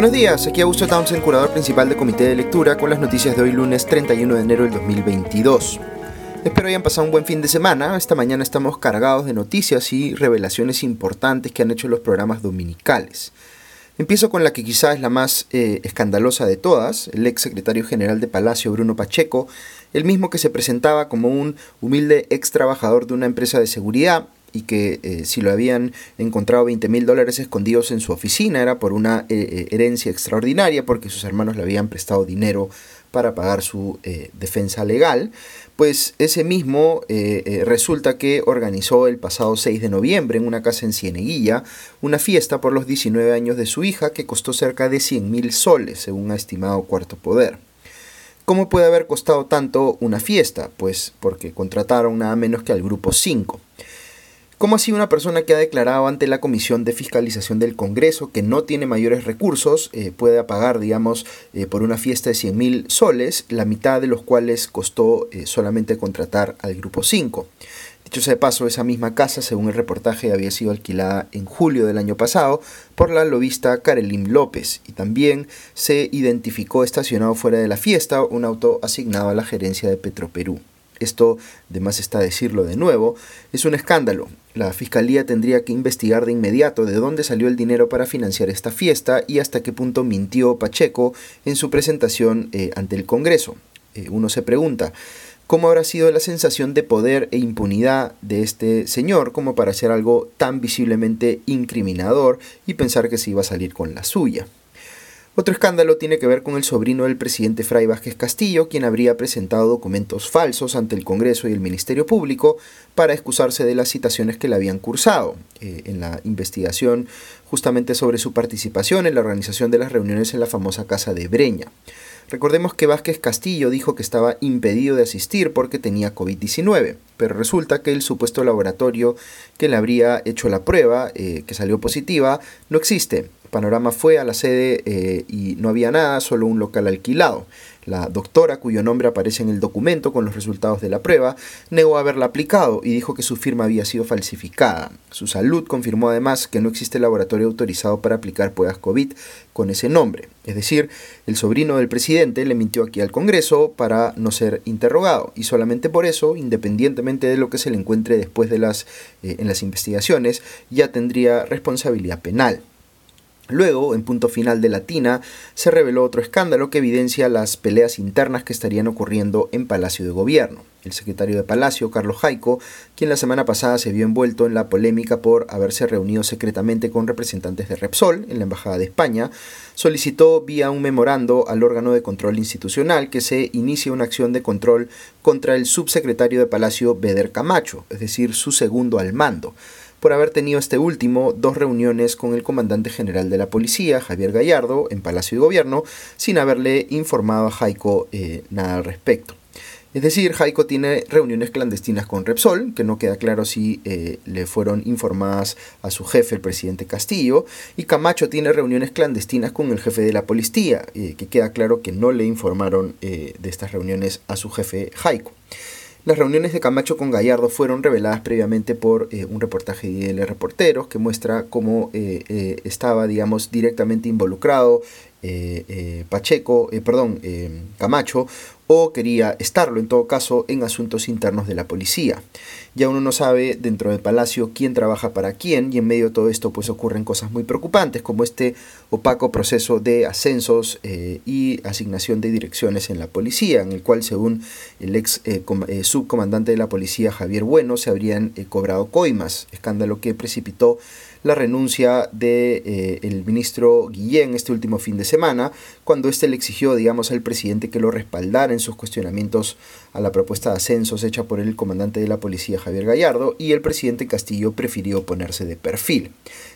Buenos días, aquí Augusto Townsend, curador principal del Comité de Lectura, con las noticias de hoy lunes 31 de enero del 2022. Espero hayan pasado un buen fin de semana. Esta mañana estamos cargados de noticias y revelaciones importantes que han hecho los programas dominicales. Empiezo con la que quizás es la más eh, escandalosa de todas, el ex secretario general de Palacio, Bruno Pacheco, el mismo que se presentaba como un humilde ex trabajador de una empresa de seguridad y que eh, si lo habían encontrado 20 mil dólares escondidos en su oficina era por una eh, eh, herencia extraordinaria porque sus hermanos le habían prestado dinero para pagar su defensa legal, pues ese mismo resulta que organizó el pasado 6 de noviembre en una casa en Cieneguilla una fiesta por los 19 años de su hija que costó cerca de 100 mil soles, según ha estimado Cuarto Poder. ¿Cómo puede haber costado tanto una fiesta? Pues porque contrataron nada menos que al grupo 5. ¿Cómo así una persona que ha declarado ante la Comisión de Fiscalización del Congreso que no tiene mayores recursos eh, puede pagar, digamos, eh, por una fiesta de 100 mil soles, la mitad de los cuales costó eh, solamente contratar al Grupo 5? Dicho sea de paso, esa misma casa, según el reportaje, había sido alquilada en julio del año pasado por la lobista Karelim López y también se identificó estacionado fuera de la fiesta un auto asignado a la gerencia de Petroperú esto, de más está decirlo de nuevo, es un escándalo. La Fiscalía tendría que investigar de inmediato de dónde salió el dinero para financiar esta fiesta y hasta qué punto mintió Pacheco en su presentación eh, ante el Congreso. Eh, uno se pregunta, ¿cómo habrá sido la sensación de poder e impunidad de este señor como para hacer algo tan visiblemente incriminador y pensar que se iba a salir con la suya? Otro escándalo tiene que ver con el sobrino del presidente Fray Vázquez Castillo, quien habría presentado documentos falsos ante el Congreso y el Ministerio Público para excusarse de las citaciones que le habían cursado eh, en la investigación justamente sobre su participación en la organización de las reuniones en la famosa Casa de Breña. Recordemos que Vázquez Castillo dijo que estaba impedido de asistir porque tenía COVID-19, pero resulta que el supuesto laboratorio que le habría hecho la prueba, eh, que salió positiva, no existe Panorama fue a la sede eh, y no había nada, solo un local alquilado. La doctora, cuyo nombre aparece en el documento con los resultados de la prueba, negó haberla aplicado y dijo que su firma había sido falsificada. Su salud confirmó además que no existe laboratorio autorizado para aplicar pruebas COVID con ese nombre. Es decir, el sobrino del presidente le mintió aquí al Congreso para no ser interrogado y solamente por eso, independientemente de lo que se le encuentre después de las, eh, en las investigaciones, ya tendría responsabilidad penal. Luego, en punto final de Latina, se reveló otro escándalo que evidencia las peleas internas que estarían ocurriendo en Palacio de Gobierno. El secretario de Palacio, Carlos Jaico, quien la semana pasada se vio envuelto en la polémica por haberse reunido secretamente con representantes de Repsol en la Embajada de España, solicitó vía un memorando al órgano de control institucional que se inicie una acción de control contra el subsecretario de Palacio, Beder Camacho, es decir, su segundo al mando por haber tenido este último dos reuniones con el comandante general de la policía, Javier Gallardo, en Palacio de Gobierno, sin haberle informado a Jaico eh, nada al respecto. Es decir, Jaico tiene reuniones clandestinas con Repsol, que no queda claro si eh, le fueron informadas a su jefe, el presidente Castillo, y Camacho tiene reuniones clandestinas con el jefe de la policía, eh, que queda claro que no le informaron de estas reuniones a su jefe Jaico. Las reuniones de Camacho con Gallardo fueron reveladas previamente por eh, un reportaje de Reporteros que muestra cómo eh, eh, estaba, digamos, directamente involucrado Pacheco, perdón, Camacho, o quería estarlo en todo caso en asuntos internos de la policía. Ya uno no sabe dentro del palacio quién trabaja para quién y en medio de todo esto pues ocurren cosas muy preocupantes como este opaco proceso de ascensos eh, y asignación de direcciones en la policía en el cual según el ex eh, eh, subcomandante de la policía Javier Bueno se habrían cobrado coimas, escándalo que precipitó la renuncia del de, el ministro Guillén este último fin de semana, cuando éste le exigió, digamos, al presidente que lo respaldara en sus cuestionamientos a la propuesta de ascensos hecha por el comandante de la policía Javier Gallardo, y el presidente Castillo prefirió ponerse de perfil.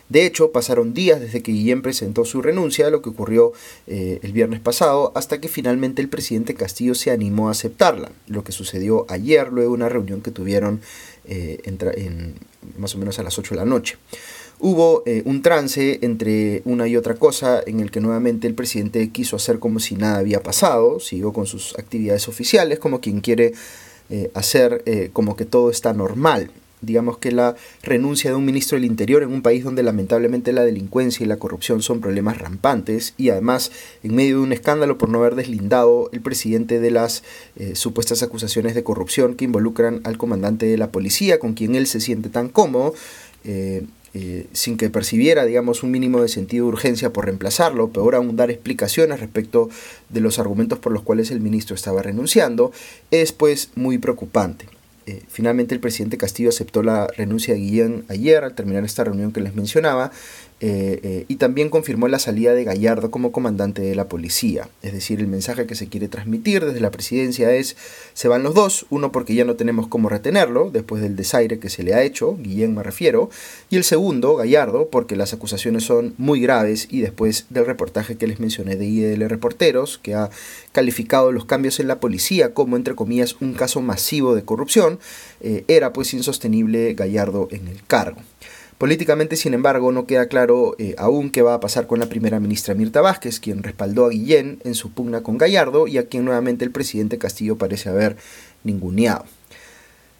De hecho, pasaron días desde que Guillén presentó su renuncia, lo que ocurrió eh, el viernes pasado, hasta que finalmente el presidente Castillo se animó a aceptarla, lo que sucedió ayer luego de una reunión que tuvieron eh, más o menos a las 8 de la noche. Hubo eh, un trance entre una y otra cosa en el que nuevamente el presidente quiso hacer como si nada había pasado, siguió con sus actividades oficiales, como quien quiere eh, hacer eh, como que todo está normal. digamos que la renuncia de un ministro del Interior en un país donde lamentablemente la delincuencia y la corrupción son problemas rampantes y además en medio de un escándalo por no haber deslindado el presidente de las supuestas acusaciones de corrupción que involucran al comandante de la policía con quien él se siente tan cómodo. Eh, sin que percibiera, digamos, un mínimo de sentido de urgencia por reemplazarlo, peor aún dar explicaciones respecto de los argumentos por los cuales el ministro estaba renunciando, es pues muy preocupante. Eh, finalmente el presidente Castillo aceptó la renuncia de Guillén ayer al terminar esta reunión que les mencionaba eh, eh, y también confirmó la salida de Gallardo como comandante de la policía. Es decir, el mensaje que se quiere transmitir desde la presidencia es, se van los dos, uno porque ya no tenemos cómo retenerlo, después del desaire que se le ha hecho, Guillén me refiero, y el segundo, Gallardo, porque las acusaciones son muy graves y después del reportaje que les mencioné de IDL Reporteros, que ha calificado los cambios en la policía como, entre comillas, un caso masivo de corrupción, eh, era pues insostenible Gallardo en el cargo. Políticamente, sin embargo, no queda claro eh, aún qué va a pasar con la primera ministra Mirta Vázquez, quien respaldó a Guillén en su pugna con Gallardo y a quien nuevamente el presidente Castillo parece haber ninguneado.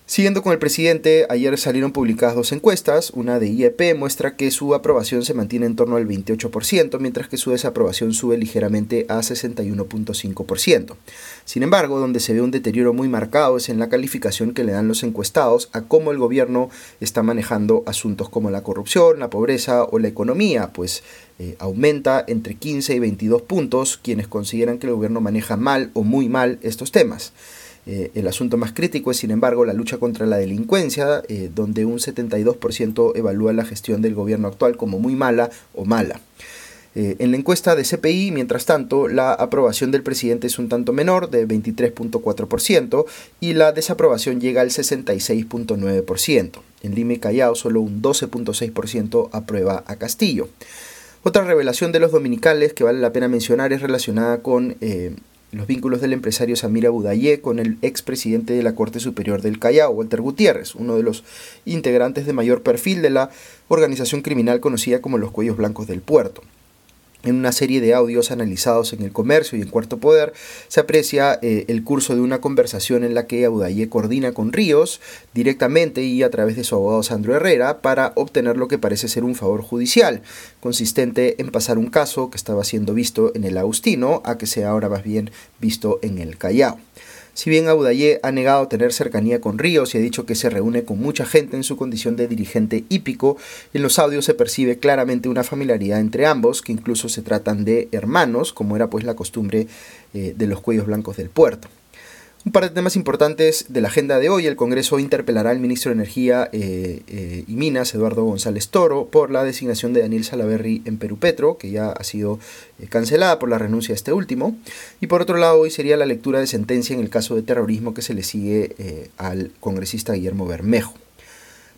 Siguiendo con el presidente, ayer salieron publicadas dos encuestas. Una de IEP muestra que su aprobación se mantiene en torno al 28%, mientras que su desaprobación sube ligeramente a 61.5%. Sin embargo, donde se ve un deterioro muy marcado es en la calificación que le dan los encuestados a cómo el gobierno está manejando asuntos como la corrupción, la pobreza o la economía, pues eh, aumenta entre 15 y 22 puntos quienes consideran que el gobierno maneja mal o muy mal estos temas. Eh, el asunto más crítico es, sin embargo, la lucha contra la delincuencia, eh, donde un 72% evalúa la gestión del gobierno actual como muy mala o mala. Eh, en la encuesta de CPI, mientras tanto, la aprobación del presidente es un tanto menor, de 23.4%, y la desaprobación llega al 66.9%. En Lima y Callao, solo un 12.6% aprueba a Castillo. Otra revelación de los dominicales que vale la pena mencionar es relacionada con los vínculos del empresario Samira Budayé con el expresidente de la Corte Superior del Callao, Walter Gutiérrez, uno de los integrantes de mayor perfil de la organización criminal conocida como los Cuellos Blancos del Puerto. En una serie de audios analizados en el comercio y en Cuarto Poder se aprecia eh, el curso de una conversación en la que Abudaye coordina con Ríos directamente y a través de su abogado Sandro Herrera para obtener lo que parece ser un favor judicial, consistente en pasar un caso que estaba siendo visto en el Agustino a que sea ahora más bien visto en el Callao. Si bien Audayé ha negado tener cercanía con Ríos y ha dicho que se reúne con mucha gente en su condición de dirigente hípico, en los audios se percibe claramente una familiaridad entre ambos, que incluso se tratan de hermanos, como era pues la costumbre eh, de los cuellos blancos del puerto. Un par de temas importantes de la agenda de hoy. El Congreso interpelará al ministro de Energía eh, eh, y Minas, Eduardo González Toro, por la designación de Daniel Salaverry en Perú Petro, que ya ha sido eh, cancelada por la renuncia de este último. Y por otro lado, hoy sería la lectura de sentencia en el caso de terrorismo que se le sigue al congresista Guillermo Bermejo.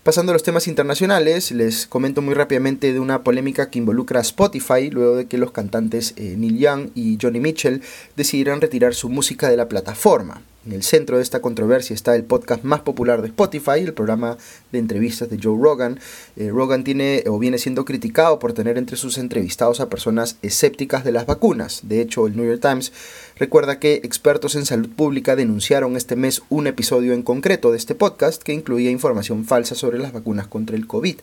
Pasando a los temas internacionales, les comento muy rápidamente de una polémica que involucra a Spotify luego de que los cantantes Neil Young y Johnny Mitchell decidieran retirar su música de la plataforma. En el centro de esta controversia está el podcast más popular de Spotify, el programa de entrevistas de Joe Rogan. Eh, Rogan tiene o viene siendo criticado por tener entre sus entrevistados a personas escépticas de las vacunas. De hecho, el New York Times recuerda que expertos en salud pública denunciaron este mes un episodio en concreto de este podcast que incluía información falsa sobre las vacunas contra el COVID.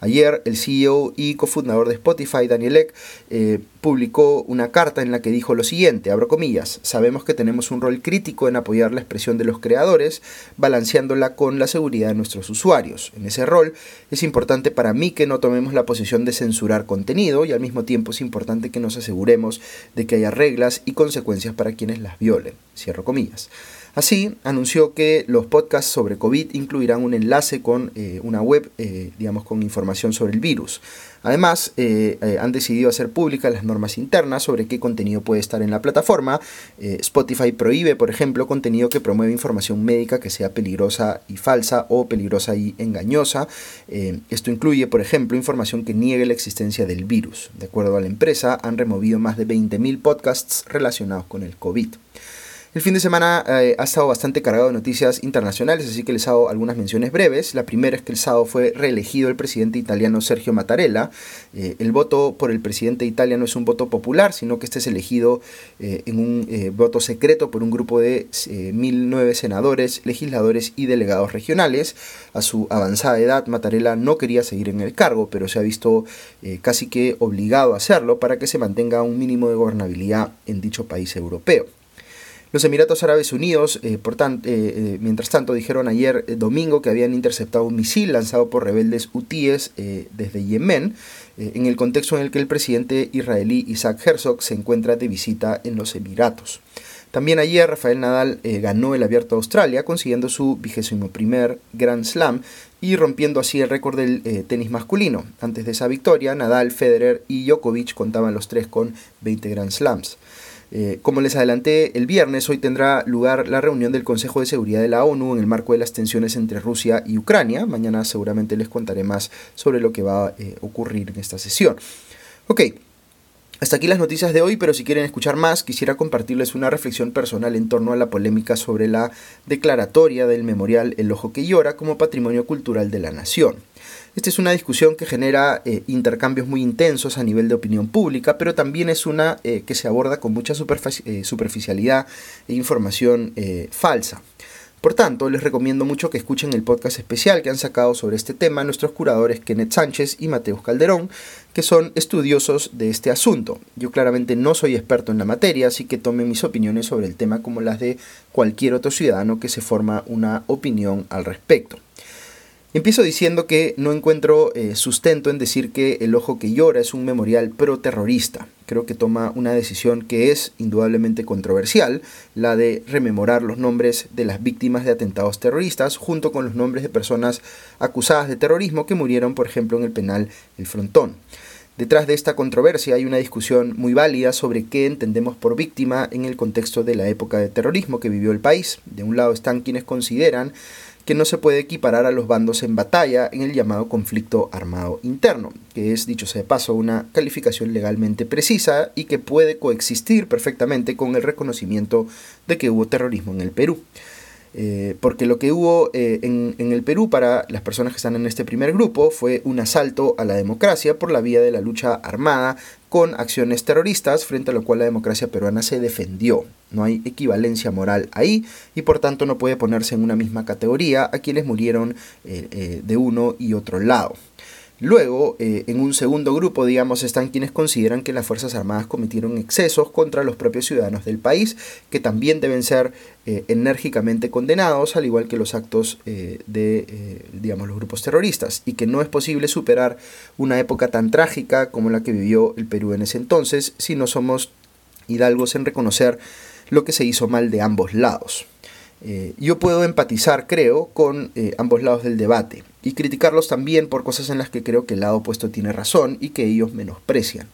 Ayer el CEO y cofundador de Spotify, Daniel Ek, eh, publicó una carta en la que dijo lo siguiente, abro comillas, sabemos que tenemos un rol crítico en apoyar la expresión de los creadores, balanceándola con la seguridad de nuestros usuarios. En ese rol es importante para mí que no tomemos la posición de censurar contenido y al mismo tiempo es importante que nos aseguremos de que haya reglas y consecuencias para quienes las violen. Cierro comillas. Así, anunció que los podcasts sobre COVID incluirán un enlace con eh, una web, eh, digamos, con información sobre el virus. Además, eh, han decidido hacer públicas las normas internas sobre qué contenido puede estar en la plataforma. Spotify prohíbe, por ejemplo, contenido que promueve información médica que sea peligrosa y falsa o peligrosa y engañosa. esto incluye, por ejemplo, información que niegue la existencia del virus. De acuerdo a la empresa, han removido más de 20.000 podcasts relacionados con el COVID. El fin de semana eh, ha estado bastante cargado de noticias internacionales, así que les hago algunas menciones breves. La primera es que el sábado fue reelegido el presidente italiano Sergio Mattarella. Eh, el voto por el presidente de Italia no es un voto popular, sino que este es elegido eh, en un voto secreto por un grupo de 1.009 senadores, legisladores y delegados regionales. A su avanzada edad, Mattarella no quería seguir en el cargo, pero se ha visto casi que obligado a hacerlo para que se mantenga un mínimo de gobernabilidad en dicho país europeo. Los Emiratos Árabes Unidos, eh, por eh, eh, mientras tanto, dijeron ayer domingo que habían interceptado un misil lanzado por rebeldes hutíes desde Yemen, en el contexto en el que el presidente israelí Isaac Herzog se encuentra de visita en los Emiratos. También ayer Rafael Nadal ganó el Abierto de Australia, consiguiendo su vigésimo primer Grand Slam y rompiendo así el récord del tenis masculino. Antes de esa victoria, Nadal, Federer y Djokovic contaban los tres con 20 Grand Slams. Eh, como les adelanté el viernes, hoy tendrá lugar la reunión del Consejo de Seguridad de la ONU en el marco de las tensiones entre Rusia y Ucrania. Mañana seguramente les contaré más sobre lo que va a eh, ocurrir en esta sesión. Ok, hasta aquí las noticias de hoy, pero si quieren escuchar más, quisiera compartirles una reflexión personal en torno a la polémica sobre la declaratoria del memorial El Ojo que Llora como patrimonio cultural de la nación. Esta es una discusión que genera eh, intercambios muy intensos a nivel de opinión pública, pero también es una eh, que se aborda con mucha eh, superficialidad e información falsa. Por tanto, les recomiendo mucho que escuchen el podcast especial que han sacado sobre este tema nuestros curadores Kenneth Sánchez y Mateus Calderón, que son estudiosos de este asunto. Yo claramente no soy experto en la materia, así que tomen mis opiniones sobre el tema como las de cualquier otro ciudadano que se forma una opinión al respecto. Empiezo diciendo que no encuentro eh, sustento en decir que El Ojo que Llora es un memorial pro-terrorista. Creo que toma una decisión que es indudablemente controversial, la de rememorar los nombres de las víctimas de atentados terroristas junto con los nombres de personas acusadas de terrorismo que murieron, por ejemplo, en el penal El Frontón. Detrás de esta controversia hay una discusión muy válida sobre qué entendemos por víctima en el contexto de la época de terrorismo que vivió el país. De un lado están quienes consideran que no se puede equiparar a los bandos en batalla en el llamado conflicto armado interno, que es, dicho sea de paso, una calificación legalmente precisa y que puede coexistir perfectamente con el reconocimiento de que hubo terrorismo en el Perú. Eh, porque lo que hubo eh, en, el Perú para las personas que están en este primer grupo fue un asalto a la democracia por la vía de la lucha armada con acciones terroristas, frente a lo cual la democracia peruana se defendió. No hay equivalencia moral ahí y por tanto no puede ponerse en una misma categoría a quienes murieron eh, de uno y otro lado. Luego, eh, en un segundo grupo, digamos, están quienes consideran que las Fuerzas Armadas cometieron excesos contra los propios ciudadanos del país, que también deben ser eh, enérgicamente condenados, al igual que los actos eh, de, digamos, los grupos terroristas, y que no es posible superar una época tan trágica como la que vivió el Perú en ese entonces si no somos hidalgos en reconocer lo que se hizo mal de ambos lados. Eh, yo puedo empatizar, creo, con eh, ambos lados del debate y criticarlos también por cosas en las que creo que el lado opuesto tiene razón y que ellos menosprecian.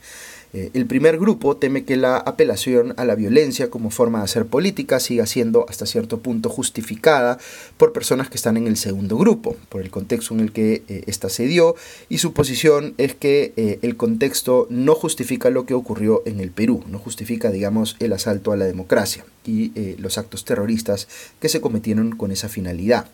Eh, el primer grupo teme que la apelación a la violencia como forma de hacer política siga siendo hasta cierto punto justificada por personas que están en el segundo grupo, por el contexto en el que ésta se dio, y su posición es que el contexto no justifica lo que ocurrió en el Perú, no justifica, digamos, el asalto a la democracia y eh, los actos terroristas que se cometieron con esa finalidad.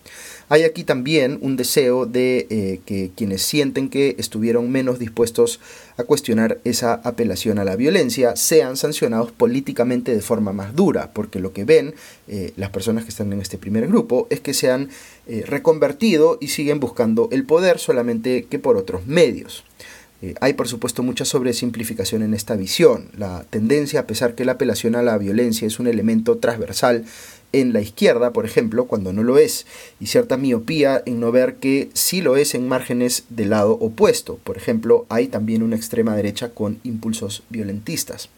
Hay aquí también un deseo de eh, que quienes sienten que estuvieron menos dispuestos a cuestionar esa apelación a la violencia sean sancionados políticamente de forma más dura, porque lo que ven eh, las personas que están en este primer grupo es que se han reconvertido y siguen buscando el poder solamente que por otros medios. Eh, hay por supuesto mucha sobresimplificación en esta visión. La tendencia, a pesar que la apelación a la violencia es un elemento transversal en la izquierda, por ejemplo, cuando no lo es, y cierta miopía en no ver que sí lo es en márgenes del lado opuesto. Por ejemplo, hay también una extrema derecha con impulsos violentistas.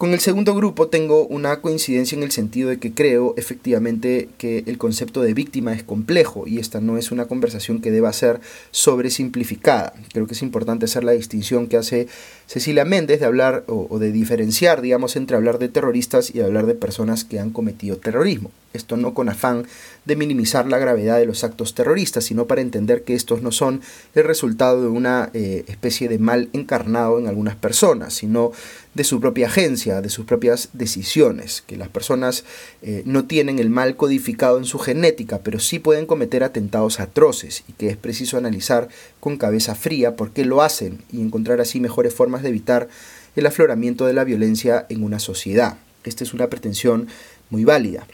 Con el segundo grupo tengo una coincidencia en el sentido de que creo efectivamente que el concepto de víctima es complejo y esta no es una conversación que deba ser sobresimplificada. Creo que es importante hacer la distinción que hace Cecilia Méndez de hablar o, de diferenciar, digamos, entre hablar de terroristas y hablar de personas que han cometido terrorismo. Esto no con afán de minimizar la gravedad de los actos terroristas, sino para entender que estos no son el resultado de una eh, especie de mal encarnado en algunas personas, sino de su propia agencia de sus propias decisiones, que las personas eh, no tienen el mal codificado en su genética, pero sí pueden cometer atentados atroces y que es preciso analizar con cabeza fría por qué lo hacen y encontrar así mejores formas de evitar el afloramiento de la violencia en una sociedad. Esta es una pretensión muy válida.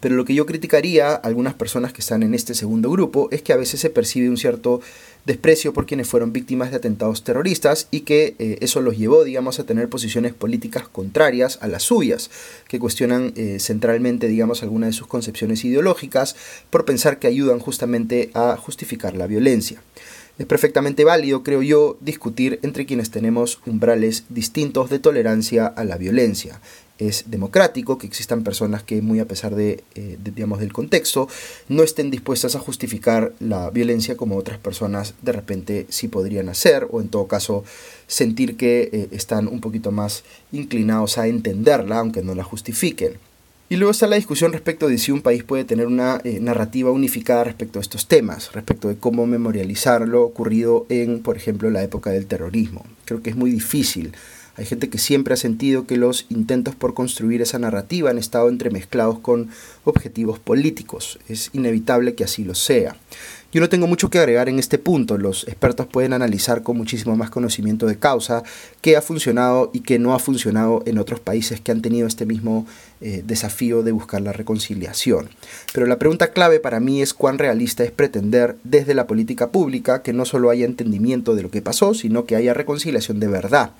Pero lo que yo criticaría a algunas personas que están en este segundo grupo es que a veces se percibe un cierto desprecio por quienes fueron víctimas de atentados terroristas y que eh, eso los llevó, digamos, a tener posiciones políticas contrarias a las suyas, que cuestionan eh, centralmente, digamos, algunas de sus concepciones ideológicas por pensar que ayudan justamente a justificar la violencia. Es perfectamente válido, creo yo, discutir entre quienes tenemos umbrales distintos de tolerancia a la violencia es democrático, que existan personas que muy a pesar de, eh, digamos, del contexto, no estén dispuestas a justificar la violencia como otras personas de repente sí podrían hacer, o en todo caso sentir que eh, están un poquito más inclinados a entenderla, aunque no la justifiquen. Y luego está la discusión respecto de si un país puede tener una eh, narrativa unificada respecto a estos temas, respecto de cómo memorializar lo ocurrido en, por ejemplo, la época del terrorismo. Creo que es muy difícil hay gente que siempre ha sentido que los intentos por construir esa narrativa han estado entremezclados con objetivos políticos. Es inevitable que así lo sea. Yo no tengo mucho que agregar en este punto. Los expertos pueden analizar con muchísimo más conocimiento de causa qué ha funcionado y qué no ha funcionado en otros países que han tenido este mismo eh, desafío de buscar la reconciliación. Pero la pregunta clave para mí es cuán realista es pretender desde la política pública que no solo haya entendimiento de lo que pasó, sino que haya reconciliación de verdad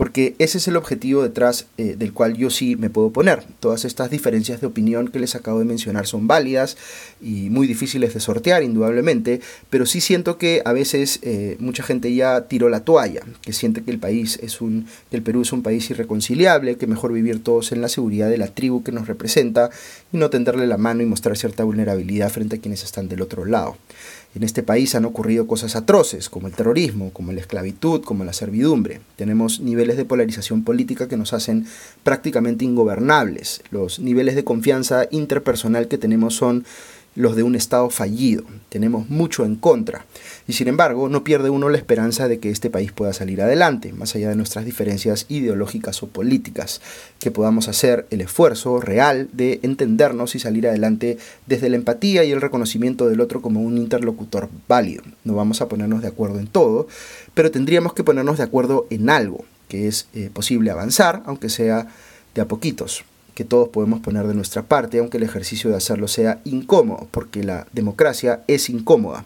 porque ese es el objetivo detrás eh, del cual yo sí me puedo poner. Todas estas diferencias de opinión que les acabo de mencionar son válidas y muy difíciles de sortear, indudablemente, pero sí siento que a veces eh, mucha gente ya tiró la toalla, que siente que el país es un, que el Perú es un país irreconciliable, que mejor vivir todos en la seguridad de la tribu que nos representa y no tenderle la mano y mostrar cierta vulnerabilidad frente a quienes están del otro lado. En este país han ocurrido cosas atroces, como el terrorismo, como la esclavitud, como la servidumbre. Tenemos niveles de polarización política que nos hacen prácticamente ingobernables. Los niveles de confianza interpersonal que tenemos son los de un Estado fallido. Tenemos mucho en contra. Y sin embargo, no pierde uno la esperanza de que este país pueda salir adelante, más allá de nuestras diferencias ideológicas o políticas, que podamos hacer el esfuerzo real de entendernos y salir adelante desde la empatía y el reconocimiento del otro como un interlocutor válido. No vamos a ponernos de acuerdo en todo, pero tendríamos que ponernos de acuerdo en algo, que es eh, posible avanzar, aunque sea de a poquitos que todos podemos poner de nuestra parte, aunque el ejercicio de hacerlo sea incómodo, porque la democracia es incómoda.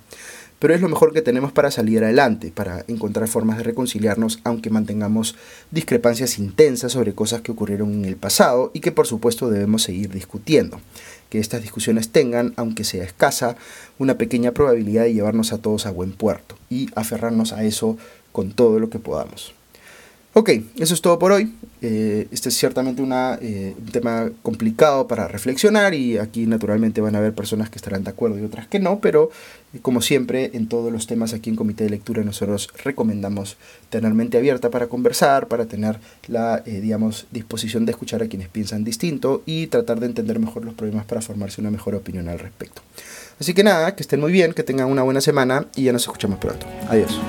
Pero es lo mejor que tenemos para salir adelante, para encontrar formas de reconciliarnos, aunque mantengamos discrepancias intensas sobre cosas que ocurrieron en el pasado y que por supuesto debemos seguir discutiendo. Que estas discusiones tengan, aunque sea escasa, una pequeña probabilidad de llevarnos a todos a buen puerto y aferrarnos a eso con todo lo que podamos. Ok, eso es todo por hoy. Eh, este es ciertamente eh, un tema complicado para reflexionar y aquí naturalmente van a haber personas que estarán de acuerdo y otras que no, pero eh, como siempre en todos los temas aquí en Comité de Lectura nosotros recomendamos tener mente abierta para conversar, para tener la digamos, disposición de escuchar a quienes piensan distinto y tratar de entender mejor los problemas para formarse una mejor opinión al respecto. Así que nada, que estén muy bien, que tengan una buena semana y ya nos escuchamos pronto. Adiós.